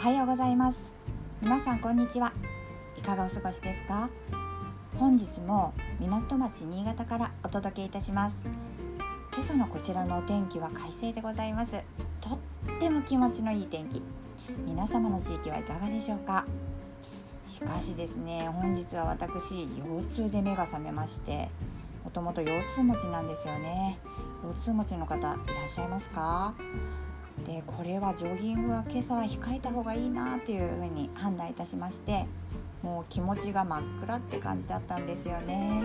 はようございます。皆さんこんにちは。いかがお過ごしですか？本日も港町新潟からお届けいたします。今朝のこちらのお天気は快晴でございます。とっても気持ちのいい天気。皆様の地域はいかがでしょうか？しかしですね本日は私腰痛で目が覚めましてもともと腰痛持ちなんですよね。腰痛持ちの方いらっしゃいますか？でこれはジョギングは今朝は控えた方がいいなっていうふうに判断いたしましてもう気持ちが真っ暗って感じだったんですよね。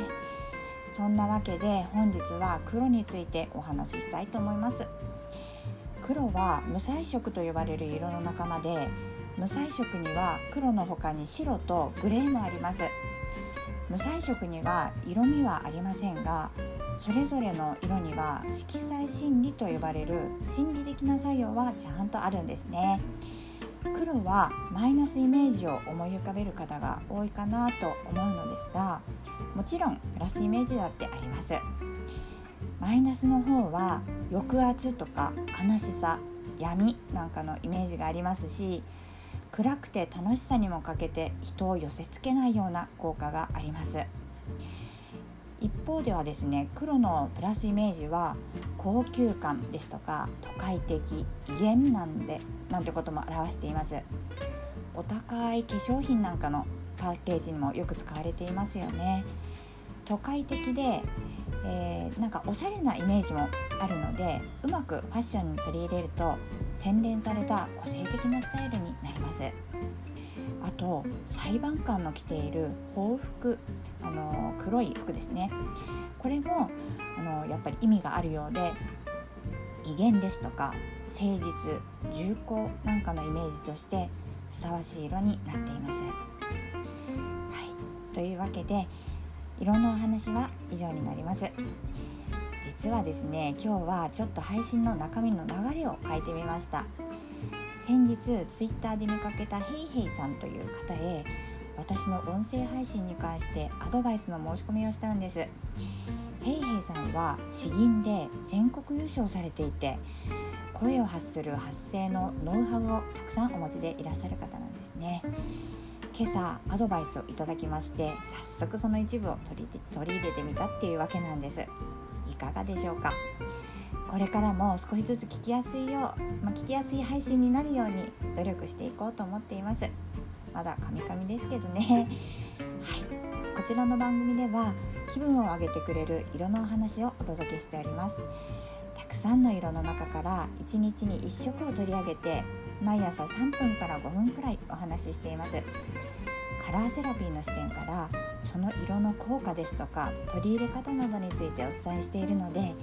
そんなわけで本日は黒についてお話ししたいと思います。黒は無彩色と呼ばれる色の仲間で無彩色には黒の他に白とグレーもあります。無彩色には色味はありませんがそれぞれの色には色彩心理と呼ばれる心理的な作用はちゃんとあるんですね。黒はマイナスイメージを思い浮かべる方が多いかなと思うのですがもちろんプラスイメージだってあります。マイナスの方は抑圧とか悲しさ闇なんかのイメージがありますし暗くて楽しさにも欠けて人を寄せつけないような効果があります。一方ではですね黒のプラスイメージは高級感ですとか都会的威厳なんでなんてことも表しています。お高い化粧品なんかのパッケージにもよく使われていますよね。都会的で、えー、なんかおしゃれなイメージもあるのでうまくファッションに取り入れると洗練された個性的なスタイルになります。あと裁判官の着ている法服あの黒い服ですねこれもあのやっぱり意味があるようで威厳ですとか誠実重厚なんかのイメージとしてふさわしい色になっています。はい、というわけで色のお話は以上になります。実はですね今日はちょっと配信の中身の流れを変えてみました。先日ツイッターで見かけたヘイヘイさんという方へ私の音声配信に関してアドバイスの申し込みをしたんです。ヘイヘイさんは詩吟で全国優勝されていて声を発する発声のノウハウをたくさんお持ちでいらっしゃる方なんですね。今朝アドバイスをいただきまして早速その一部を取り取り入れてみたっていうわけなんです。いかがでしょうか？これからも少しずつ聞きやすいよう、まあ、聞きやすい配信になるように努力していこうと思っています。まだカミカミですけどね。はい。こちらの番組では気分を上げてくれる色のお話をお届けしております。たくさんの色の中から1日に1色を取り上げて毎朝3分から5分くらいお話ししています。カラーセラピーの視点からその色の効果ですとか取り入れ方などについてお伝えしているので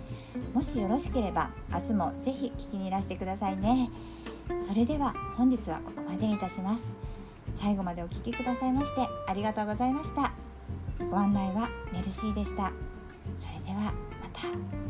もしよろしければ明日もぜひ聞きにいらしてくださいね。それでは本日はここまでにいたします。最後までお聴きくださいましてありがとうございました。ご案内はメルシーでした。それではまた。